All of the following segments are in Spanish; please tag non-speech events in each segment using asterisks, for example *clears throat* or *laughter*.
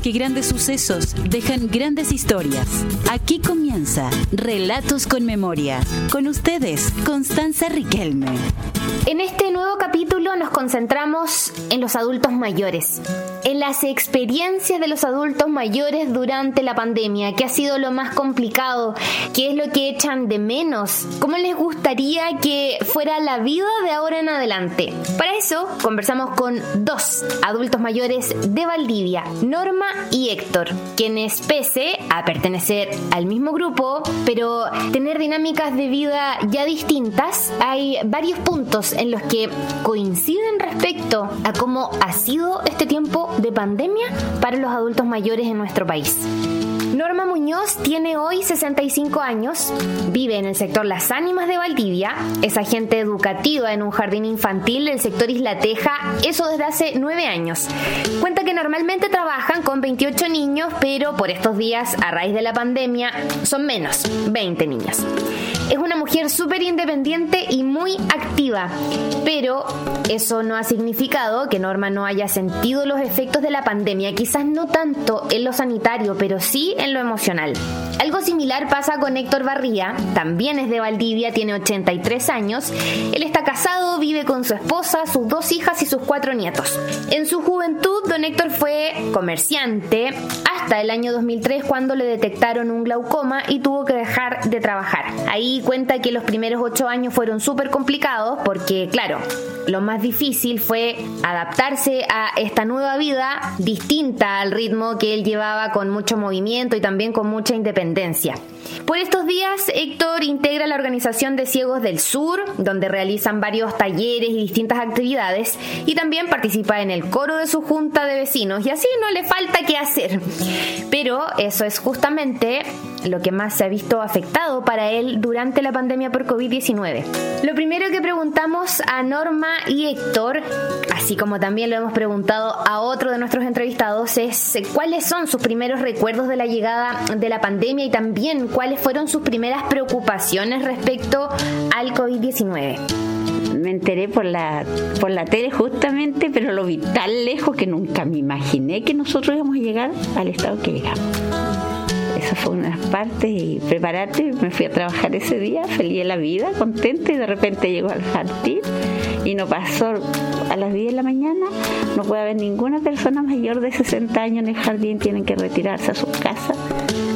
porque grandes sucesos dejan grandes historias. Aquí comienza Relatos con Memoria. Con ustedes, Constanza Riquelme. En este nuevo capítulo nos concentramos en los adultos mayores, en las experiencias de los adultos mayores durante la pandemia, qué ha sido lo más complicado, qué es lo que echan de menos, cómo les gustaría que fuera la vida de ahora en adelante. Para eso conversamos con dos adultos mayores de Valdivia, Norma y Héctor, quienes pese a pertenecer al mismo grupo, pero tener dinámicas de vida ya distintas, hay varios puntos en los que coinciden respecto a cómo ha sido este tiempo de pandemia para los adultos mayores en nuestro país. Norma Muñoz tiene hoy 65 años, vive en el sector Las Ánimas de Valdivia, es agente educativa en un jardín infantil del sector Isla Teja, eso desde hace 9 años. Cuenta que normalmente trabajan con 28 niños, pero por estos días, a raíz de la pandemia, son menos, 20 niños. Es una mujer súper independiente y muy activa, pero eso no ha significado que Norma no haya sentido los efectos de la pandemia, quizás no tanto en lo sanitario, pero sí en lo emocional. Algo similar pasa con Héctor Barría, también es de Valdivia, tiene 83 años. Él está casado, vive con su esposa, sus dos hijas y sus cuatro nietos. En su juventud, don Héctor fue comerciante hasta el año 2003 cuando le detectaron un glaucoma y tuvo que dejar de trabajar. Ahí cuenta que los primeros ocho años fueron súper complicados porque, claro, lo más difícil fue adaptarse a esta nueva vida distinta al ritmo que él llevaba con mucho movimiento y también con mucha independencia. Por estos días, Héctor integra la organización de Ciegos del Sur, donde realizan varios talleres y distintas actividades, y también participa en el coro de su junta de vecinos, y así no le falta qué hacer. Pero eso es justamente lo que más se ha visto afectado para él durante la pandemia por COVID-19. Lo primero que preguntamos a Norma y Héctor, así como también lo hemos preguntado a otro de nuestros entrevistados, es cuáles son sus primeros recuerdos de la llegada de la pandemia y también cuáles fueron sus primeras preocupaciones respecto al COVID-19 me enteré por la, por la tele justamente, pero lo vi tan lejos que nunca me imaginé que nosotros íbamos a llegar al estado que llegamos. Esa fue una parte y prepararte, me fui a trabajar ese día, feliz de la vida, contenta y de repente llegó al jardín y no pasó a las 10 de la mañana, no puede haber ninguna persona mayor de 60 años en el jardín, tienen que retirarse a sus casas.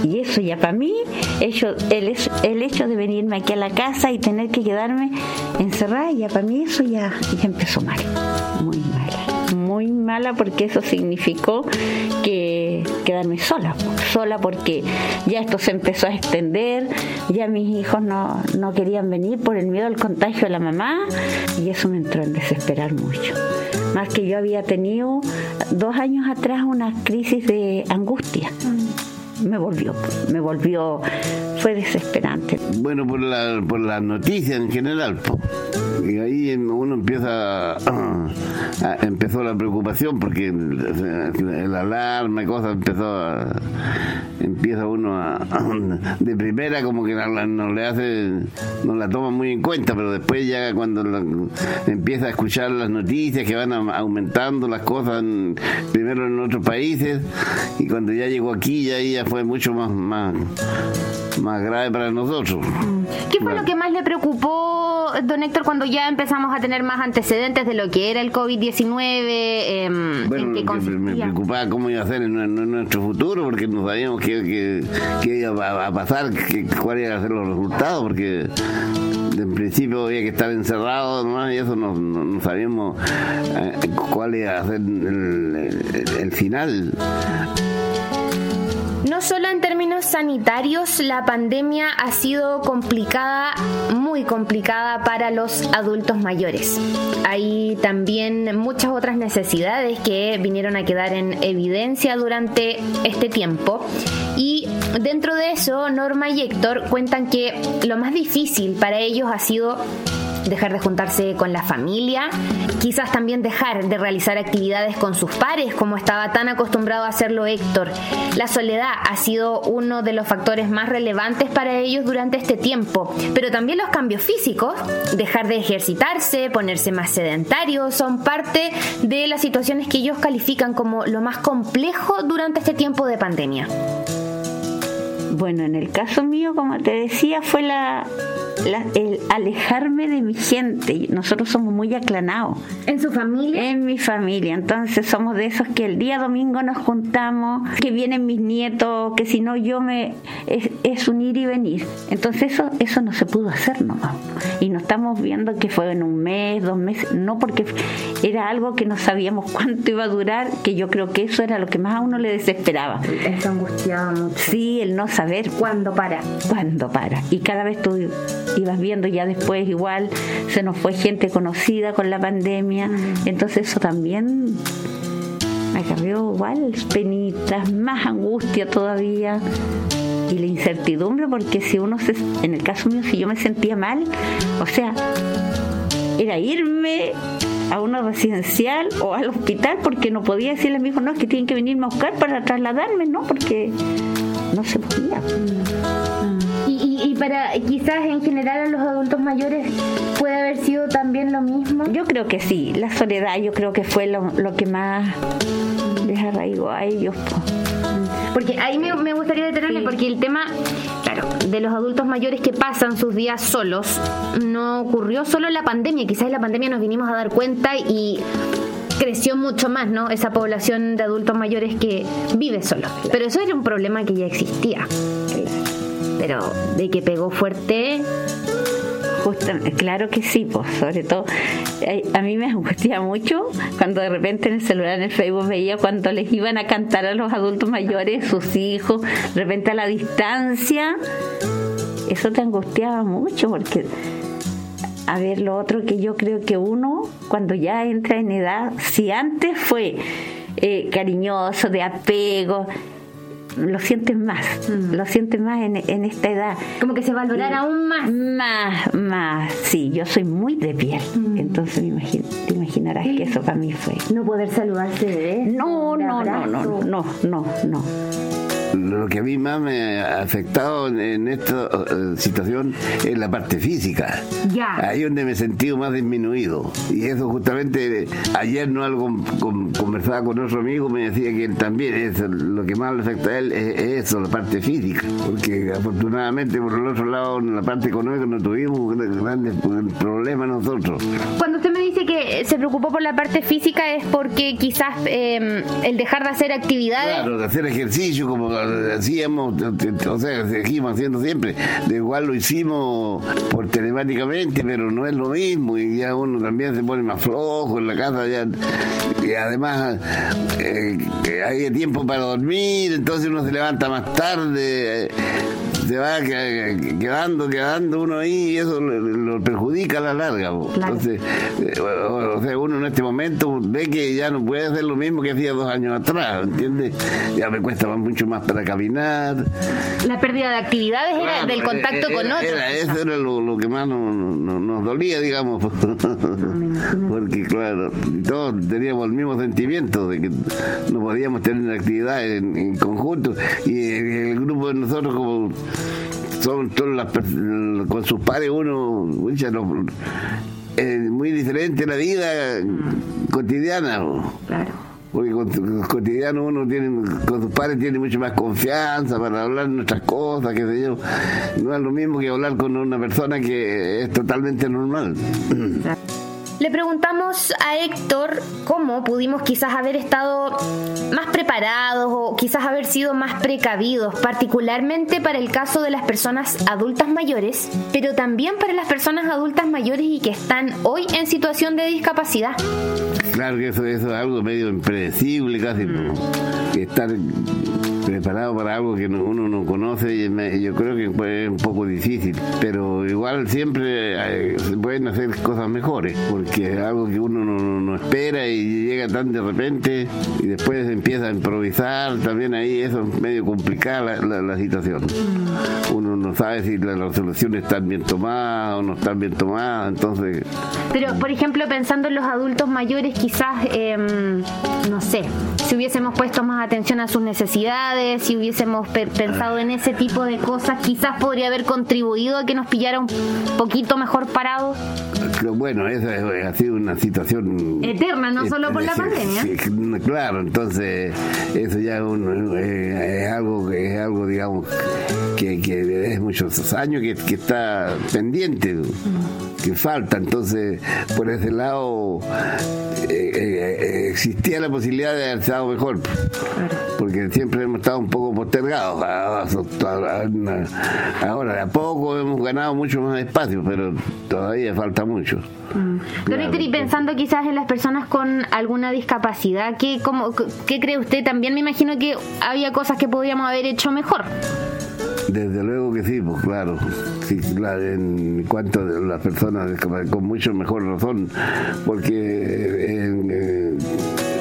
Y eso ya para mí, el, el hecho de venirme aquí a la casa y tener que quedarme encerrada, ya para mí eso ya, empezó mal, muy mala, muy mala porque eso significó que quedarme sola, sola porque ya esto se empezó a extender, ya mis hijos no, no querían venir por el miedo al contagio de la mamá y eso me entró en desesperar mucho. Más que yo había tenido dos años atrás una crisis de angustia me volvió, me volvió, fue desesperante. Bueno, por la, por las noticias en general, y ahí uno empieza, *clears throat* empezó la preocupación porque el, alarma y cosas empezó a, empieza uno a, *clears throat* de primera como que no, le hace, no la toma muy en cuenta, pero después ya cuando empieza a escuchar las noticias que van aumentando las cosas primero en otros países y cuando ya llegó aquí ya, ya fue mucho más, más, más grave para nosotros. ¿Qué fue lo que más le preocupó, don Héctor, cuando ya empezamos a tener más antecedentes de lo que era el COVID-19? Em, bueno, me preocupaba cómo iba a ser en, nuestro futuro, porque no sabíamos qué, iba a pasar, cuáles iban a ser los resultados, porque en principio había que estar encerrado y eso no, sabíamos eh, cuál iba a ser el final. Solo en términos sanitarios, la pandemia ha sido complicada, muy complicada para los adultos mayores. Hay también muchas otras necesidades que vinieron a quedar en evidencia durante este tiempo. Y dentro de eso, Norma y Héctor cuentan que lo más difícil para ellos ha sido dejar de juntarse con la familia, quizás también dejar de realizar actividades con sus pares como estaba tan acostumbrado a hacerlo Héctor. La soledad ha sido uno de los factores más relevantes para ellos durante este tiempo, pero también los cambios físicos, dejar de ejercitarse, ponerse más sedentarios, son parte de las situaciones que ellos califican como lo más complejo durante este tiempo de pandemia. Bueno, en el caso mío, como te decía, fue la, el alejarme de mi gente. Nosotros somos muy aclanados. ¿En su familia? En mi familia. Entonces somos de esos que el día domingo nos juntamos, que vienen mis nietos, que si no yo me... Es, un ir y venir. Entonces eso, eso no se pudo hacer nomás. Y nos estamos viendo que fue en un mes, dos meses, no porque era algo que no sabíamos cuánto iba a durar, que yo creo que eso era lo que más a uno le desesperaba. Eso angustiaba mucho. Sí, el no saber. ¿Cuándo para? ¿Cuándo para? Y cada vez tú ibas viendo ya después igual se nos fue gente conocida con la pandemia, entonces eso también me cambió igual penitas, más angustia todavía y la incertidumbre porque si uno se, en el caso mío si yo me sentía mal, o sea, era irme a una residencial o al hospital porque no podía decirle a mi hijo, no, es que tienen que venirme a buscar para trasladarme, ¿no? Porque no se podía y para quizás en general a los adultos mayores puede haber sido también lo mismo. Yo creo que sí, la soledad yo creo que fue lo, que más les arraigó a ellos. Porque ahí me, gustaría detenerme porque el tema, claro, de los adultos mayores que pasan sus días solos no ocurrió solo en la pandemia, quizás en la pandemia nos vinimos a dar cuenta y creció mucho más, ¿no? Esa población de adultos mayores que vive solo. Pero eso era un problema que ya existía pero de que pegó fuerte. claro que sí, pues, sobre todo eh, a mí me angustia mucho cuando de repente en el celular, en el Facebook veía cuando les iban a cantar a los adultos mayores, sus hijos, de repente a la distancia, eso te angustiaba mucho porque a ver, lo otro que yo creo que uno, cuando ya entra en edad, si antes fue eh, cariñoso, de apego, lo sientes más, mm. lo sientes más en, en, esta edad. Como que se valorara aún más. Más, más, sí, yo soy muy de piel, mm. entonces te imaginarás que eso para mí fue. No poder saludarse de No, no, no, no, no, no, no lo que a mí más me ha afectado en esta eh, situación es la parte física. Ya. Ahí donde me he sentido más disminuido. Y eso justamente ayer no algo conversaba con otro amigo, me decía que él también es lo que más le afecta a él es, eso, la parte física. Porque afortunadamente por el otro lado, en la parte económica no tuvimos grandes problemas nosotros. Cuando usted me dice que se preocupó por la parte física es porque quizás eh, el dejar de hacer actividades... Claro, de hacer ejercicio como hacíamos, o sea, seguimos haciendo siempre. De igual lo hicimos por telemáticamente, pero no es lo mismo y ya uno también se pone más flojo en la casa ya y además eh, hay tiempo para dormir, entonces uno se levanta más tarde. Eh, se va quedando, quedando uno ahí y eso lo, perjudica a la larga. Entonces, eh, o sea, uno en este momento ve que ya no puede hacer lo mismo que hacía dos años atrás, ¿entiendes? Ya me cuesta mucho más para caminar. La pérdida de actividades era del contacto con otros. eso era lo, que más nos, dolía, digamos. Porque, claro, todos teníamos el mismo sentimiento de que no podíamos tener actividad en, en conjunto. Y el grupo de nosotros, como son las con sus padres uno es muy diferente la vida cotidiana. Claro. Porque con cotidiano uno tiene con sus padres tiene mucho más confianza para hablar nuestras cosas qué sé yo. No es lo mismo que hablar con una persona que es totalmente normal le preguntamos a Héctor cómo pudimos quizás haber estado más preparados o quizás haber sido más precavidos, particularmente para el caso de las personas adultas mayores, pero también para las personas adultas mayores y que están hoy en situación de discapacidad. Claro que eso, es algo medio impredecible casi, estar preparado para algo que uno no conoce y yo creo que es un poco difícil, pero igual siempre eh, se pueden hacer cosas mejores, porque porque es algo que uno no, espera y llega tan de repente y después empieza a improvisar, también ahí eso es medio complicada la, situación. Uno no sabe si las resoluciones están bien tomadas o no están bien tomadas, entonces... Pero, por ejemplo, pensando en los adultos mayores, quizás, em, no sé, si hubiésemos puesto más atención a sus necesidades, si hubiésemos pensado en ese tipo de cosas, quizás podría haber contribuido a que nos pillara un poquito mejor parados. Bueno, esa ha sido una situación eterna, no solo por la pandemia. claro, entonces eso ya eh, es algo que es algo, digamos, que, que es muchos años que, que está pendiente. que falta. Entonces, por ese lado, eh, eh, existía la posibilidad de haber estado mejor. Porque siempre hemos estado un poco postergados. Ahora, de a poco hemos ganado mucho más espacio, pero todavía falta mucho. Mm. y pensando quizás en las personas con alguna discapacidad, ¿qué, cómo, ¿qué cree usted? También me imagino que había cosas que podríamos haber hecho mejor. Desde luego que sí, pues claro. Sí, en cuanto a las personas con mucho mejor razón, porque en, eh,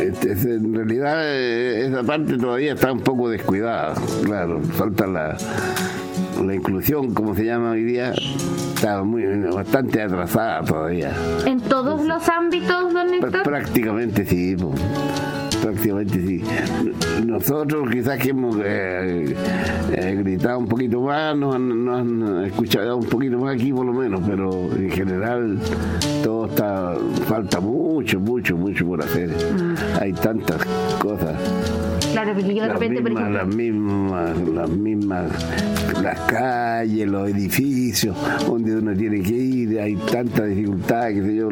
este, en realidad eh, esa parte todavía está un poco descuidada, claro, falta la, la inclusión, como se llama hoy día, está muy bastante atrasada todavía. ¿En todos los ámbitos, don Héctor? Prácticamente sí. Pues prácticamente sí. Nosotros quizás que hemos eh, eh, gritado un poquito más, nos han, escuchado un poquito más aquí por lo menos, pero en general todo está, falta mucho, mucho, mucho por hacer. Mm. Hay tantas cosas. Claro, porque yo de repente, por ejemplo... Las mismas, las mismas, las calles, los edificios, donde uno tiene que ir, hay tantas dificultades, que sé yo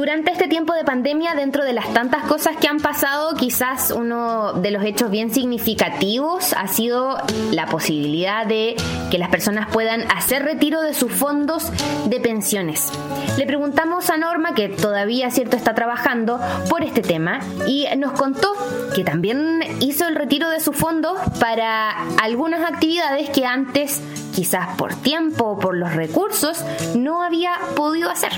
durante este tiempo de pandemia, dentro de las tantas cosas que han pasado, quizás uno de los hechos bien significativos ha sido la posibilidad de que las personas puedan hacer retiro de sus fondos de pensiones. Le preguntamos a Norma, que todavía cierto está trabajando por este tema, y nos contó que también hizo el retiro de sus fondos para algunas actividades que antes, quizás por tiempo o por los recursos, no había podido hacer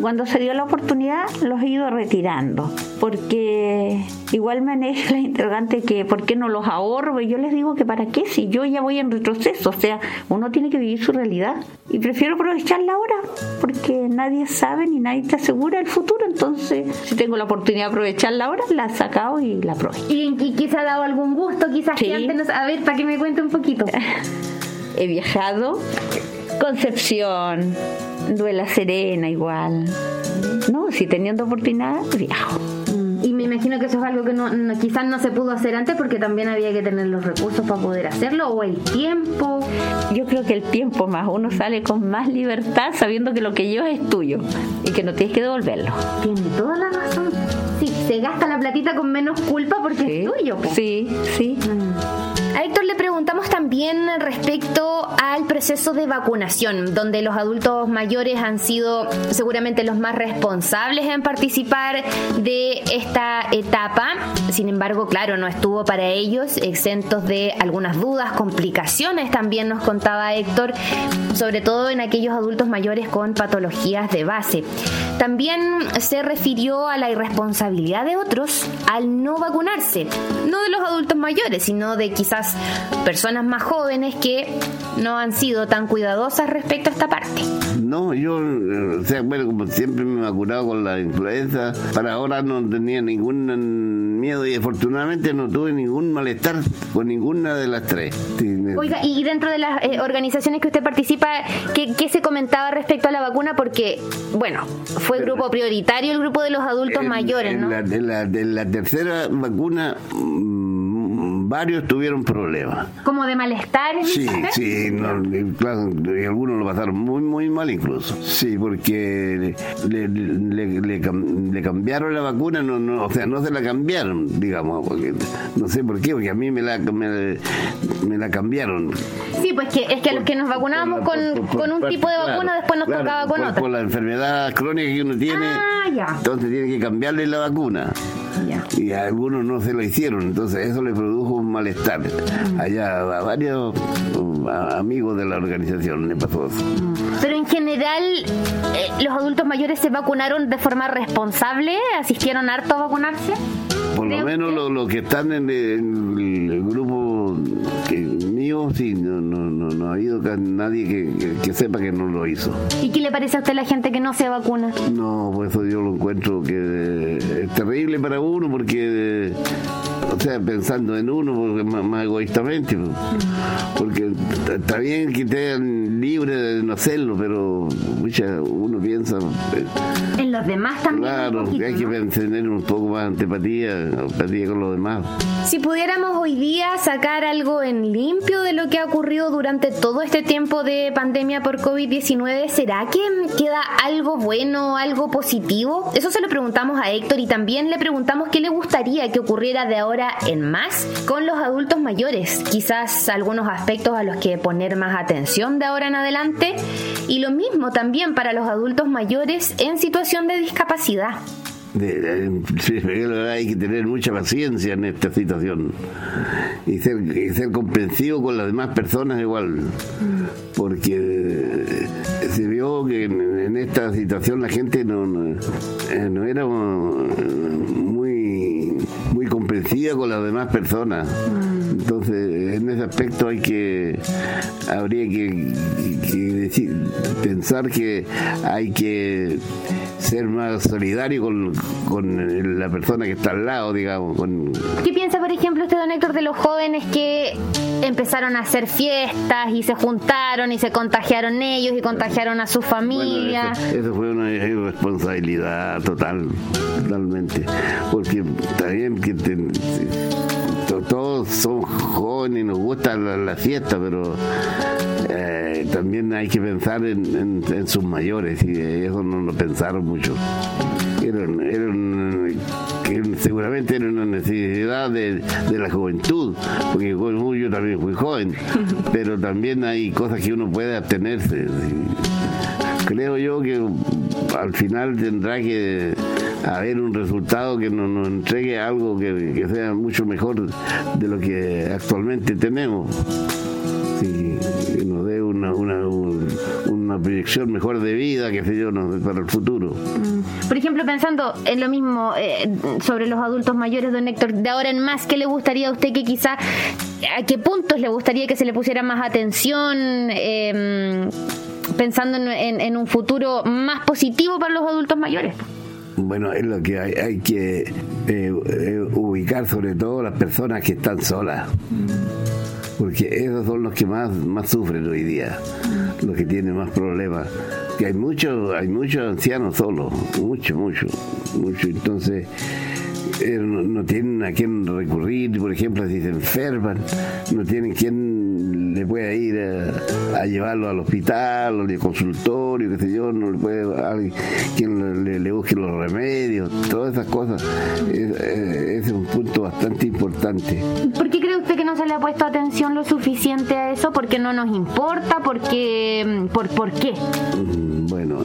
cuando se dio la oportunidad los he ido retirando, porque igual me han hecho la interrogante que por qué no los ahorro, y yo les digo que para qué, si yo ya voy en retroceso, o sea, uno tiene que vivir su realidad. Y prefiero aprovecharla ahora, porque nadie sabe ni nadie te asegura el futuro, entonces si tengo la oportunidad de aprovecharla ahora, la sacado y la aprovecho. ¿Y, y quizá ha dado algún gusto, quizás que antes, a ver, para que me cuente un poquito. *laughs* he viajado Concepción, Duela Serena igual. No, si teniendo oportunidad, viajo. Y me imagino que eso es algo que no, quizás no se pudo hacer antes porque también había que tener los recursos para poder hacerlo o el tiempo. Yo creo que el tiempo más, uno sale con más libertad sabiendo que lo que llevas es tuyo y que no tienes que devolverlo. Tiene toda la razón. Sí, se gasta la platita con menos culpa porque es tuyo. Sí, sí. Mm. A Héctor le preguntamos también respecto al proceso de vacunación, donde los adultos mayores han sido seguramente los más responsables en participar de esta etapa. Sin embargo, claro, no estuvo para ellos exentos de algunas dudas, complicaciones, también nos contaba Héctor, sobre todo en aquellos adultos mayores con patologías de base. También se refirió a la irresponsabilidad de otros al no vacunarse, no de los adultos mayores, sino de quizás personas más jóvenes que no han sido tan cuidadosas respecto a esta parte. No, yo, o sea, bueno, como siempre me he vacunado con la influenza, para ahora no tenía ningún miedo y afortunadamente no tuve ningún malestar con ninguna de las tres. Oiga, y dentro de las eh, organizaciones que usted participa, ¿qué, ¿qué, se comentaba respecto a la vacuna? Porque, bueno, fue grupo prioritario el grupo de los adultos mayores, ¿no? de, la, de la tercera vacuna varios tuvieron problemas. ¿Como de malestar? Sí, sí, y algunos lo pasaron muy, muy mal incluso. Sí, porque le, le, cambiaron la vacuna, no, no, o sea, no se la cambiaron, digamos, porque no sé por qué, porque a mí me la, me, la cambiaron. Sí, pues que, es que a los que nos vacunábamos con, con, un tipo de vacuna, después nos tocaba con otra. Por la enfermedad crónica que uno tiene, ah, ya. entonces tiene que cambiarle la vacuna. Ya. Y a algunos no se lo hicieron, entonces eso le produjo malestar. Allá a varios amigos de la organización le pasó eso. Pero en general, eh, ¿los adultos mayores se vacunaron de forma responsable? ¿Asistieron harto a vacunarse? Por lo menos los lo que están en el, grupo que, mío, sí, no, no, no, ha habido nadie que, sepa que no lo hizo. ¿Y qué le parece a usted la gente que no se vacuna? No, pues eso yo lo encuentro que es terrible para uno porque o sea, pensando en uno porque más, egoístamente, porque está bien que estén libres de no hacerlo, pero uno piensa eh, en los demás también. Claro, hay que tener un poco más antipatía, empatía con los demás. Si pudiéramos hoy día sacar algo en limpio de lo que ha ocurrido durante todo este tiempo de pandemia por COVID-19, ¿será que queda algo bueno, algo positivo? Eso se lo preguntamos a Héctor y también le preguntamos qué le gustaría que ocurriera de ahora en más con los adultos mayores. Quizás algunos aspectos a los que poner más atención de ahora en adelante. Y lo mismo también para los adultos mayores en situación de discapacidad. hay que tener mucha paciencia en esta situación y ser, comprensivo con las demás personas igual porque se vio que en, esta situación la gente no, no, eh, no era con las demás personas. Entonces, en ese aspecto hay que, habría que, decir, pensar que hay que ser más solidario con, con, la persona que está al lado, digamos. Con... ¿Qué piensa, por ejemplo, usted, don Héctor, de los jóvenes que empezaron a hacer fiestas y se juntaron y se contagiaron ellos y contagiaron a su familia? eso, fue una irresponsabilidad total, totalmente. Porque también que todos somos jóvenes y nos gusta la, fiesta, pero eh, también hay que pensar en, sus mayores y eso no lo pensaron mucho. seguramente era una necesidad de, la juventud, porque yo también fui joven, *laughs* pero también hay cosas que uno puede abstenerse. Creo yo que al final tendrá que haber un resultado que nos, entregue algo que, sea mucho mejor de lo que actualmente tenemos. que nos dé una, una, una, proyección mejor de vida, que sé yo, para el futuro. Mm. Por ejemplo, pensando en lo mismo eh, sobre los adultos mayores, don Héctor, de ahora en más, ¿qué le gustaría a usted que quizá, a qué puntos le gustaría que se le pusiera más atención? Em, pensando en, un futuro más positivo para los adultos mayores. Bueno, es lo que hay, hay que eh, eh, ubicar sobre todo las personas que están solas, porque esos son los que más, más sufren hoy día, los que tienen más problemas. Que hay muchos, hay muchos ancianos solos, mucho, mucho, mucho. Entonces eh, no, tienen a quién recurrir, por ejemplo, si se enferman, no tienen quien le pueda ir a, llevarlo al hospital, al consultorio, qué sé yo, no le puede alguien quien le, busque los remedios, todas esas cosas. Ese es un punto bastante importante. ¿Por qué cree usted que no se le ha puesto atención lo suficiente a eso? ¿Porque no nos importa? ¿Porque, por, ¿Por qué? Mm, bueno,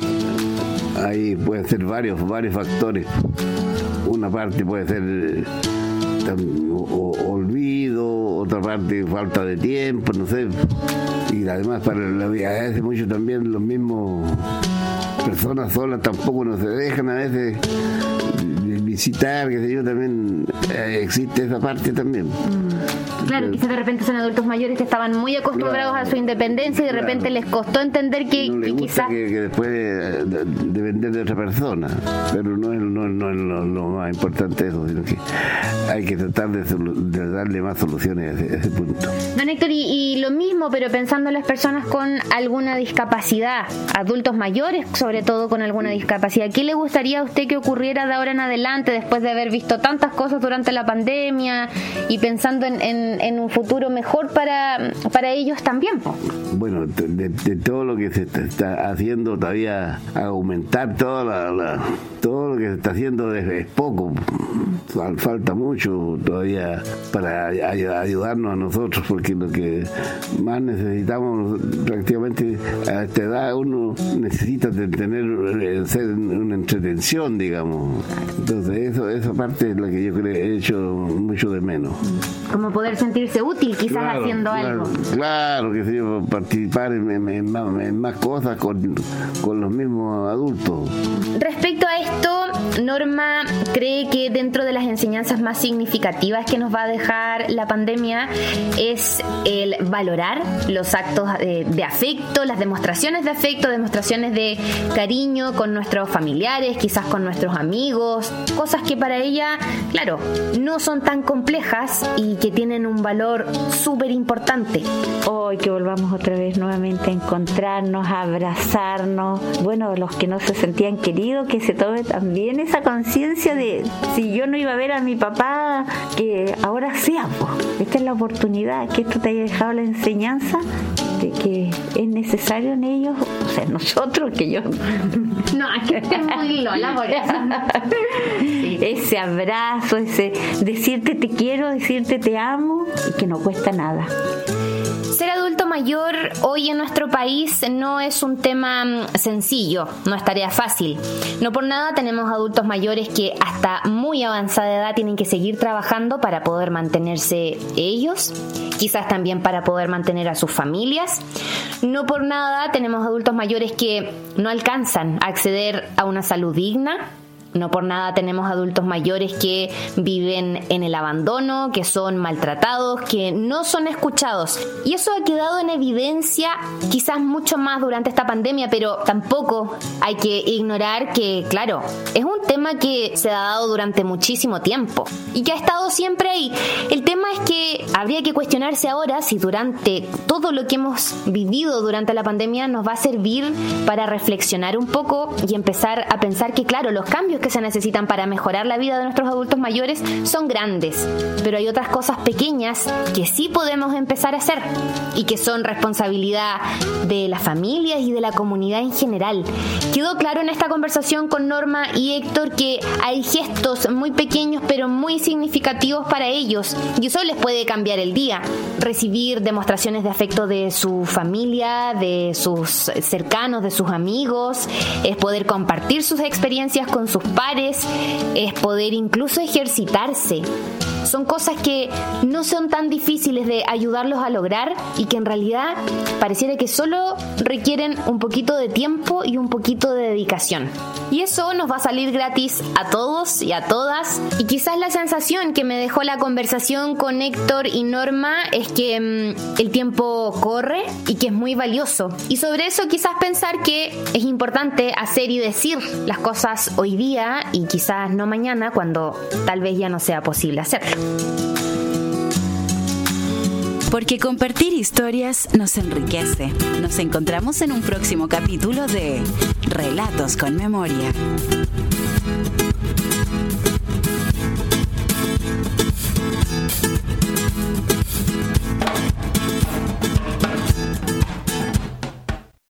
ahí pueden ser varios, varios factores una parte puede ser olvido, otra parte falta de tiempo, no sé. Y además para la vida, hace mucho también los mismos personas solas tampoco no se dejan a veces que sé yo, también eh, existe esa parte también. Mm. Claro, quizás de repente son adultos mayores que estaban muy acostumbrados a su independencia y de repente les costó entender que, quizás... Que, después depender de otra persona, pero no es, no, lo, más importante eso, sino que hay que tratar de, darle más soluciones a ese, punto. Don Héctor, y, lo mismo, pero pensando en las personas con alguna discapacidad, adultos mayores sobre todo con alguna discapacidad, ¿qué le gustaría a usted que ocurriera de ahora en adelante? Después de haber visto tantas cosas durante la pandemia y pensando en, un futuro mejor para, para ellos también. Bueno, de, todo lo que se está haciendo todavía aumentar toda la, todo lo que se está haciendo es, poco, falta mucho todavía para ayudarnos a nosotros porque lo que más necesitamos prácticamente a esta edad uno necesita tener ser una entretención digamos entonces Eso, esa parte es la que yo creo he hecho mucho de menos. Como poder sentirse útil quizás haciendo algo. Claro, que sí, participar en, más, cosas con, con los mismos adultos. Respecto a esto, Norma cree que dentro de las enseñanzas más significativas que nos va a dejar la pandemia es el valorar los actos de, afecto, las demostraciones de afecto, demostraciones de cariño con nuestros familiares, quizás con nuestros amigos, cosas que para ella, claro, no son tan complejas y que tienen un valor súper importante. Hoy que volvamos otra vez nuevamente a encontrarnos, a abrazarnos, bueno, los que no se sentían queridos, que se tome también esa conciencia de si yo no iba a ver a mi papá, que ahora sea, esta es la oportunidad, que esto te haya dejado la enseñanza de que es necesario en ellos, o sea, nosotros, que yo... *laughs* No, aquí es muy lola por eso. *laughs* Ese abrazo, ese decirte te quiero, decirte te amo, y que no cuesta nada ser adulto mayor hoy en nuestro país no es un tema mm, sencillo, no es tarea fácil. No por nada tenemos adultos mayores que hasta muy avanzada edad tienen que seguir trabajando para poder mantenerse ellos, quizás también para poder mantener a sus familias. No por nada tenemos adultos mayores que no alcanzan a acceder a una salud digna, no por nada tenemos adultos mayores que viven en el abandono, que son maltratados, que no son escuchados. Y eso ha quedado en evidencia quizás mucho más durante esta pandemia, pero tampoco hay que ignorar que, claro, es un tema que se ha dado durante muchísimo tiempo y que ha estado siempre ahí. El tema es que habría que cuestionarse ahora si durante todo lo que hemos vivido durante la pandemia nos va a servir para reflexionar un poco y empezar a pensar que, claro, los cambios que se necesitan para mejorar la vida de nuestros adultos mayores son grandes, pero hay otras cosas pequeñas que sí podemos empezar a hacer y que son responsabilidad de las familias y de la comunidad en general. Quedó claro en esta conversación con Norma y Héctor que hay gestos muy pequeños pero muy significativos para ellos y eso les puede cambiar el día. Recibir demostraciones de afecto de su familia, de sus cercanos, de sus amigos, es poder compartir sus experiencias con sus pares, es poder incluso ejercitarse. Son cosas que no son tan difíciles de ayudarlos a lograr y que en realidad pareciera que solo requieren un poquito de tiempo y un poquito de dedicación. Y eso nos va a salir gratis a todos y a todas. Y quizás la sensación que me dejó la conversación con Héctor y Norma es que mm, el tiempo corre y que es muy valioso. Y sobre eso quizás pensar que es importante hacer y decir las cosas hoy día y quizás no mañana cuando tal vez ya no sea posible hacerlo. Porque compartir historias nos enriquece. Nos encontramos en un próximo capítulo de Relatos con Memoria.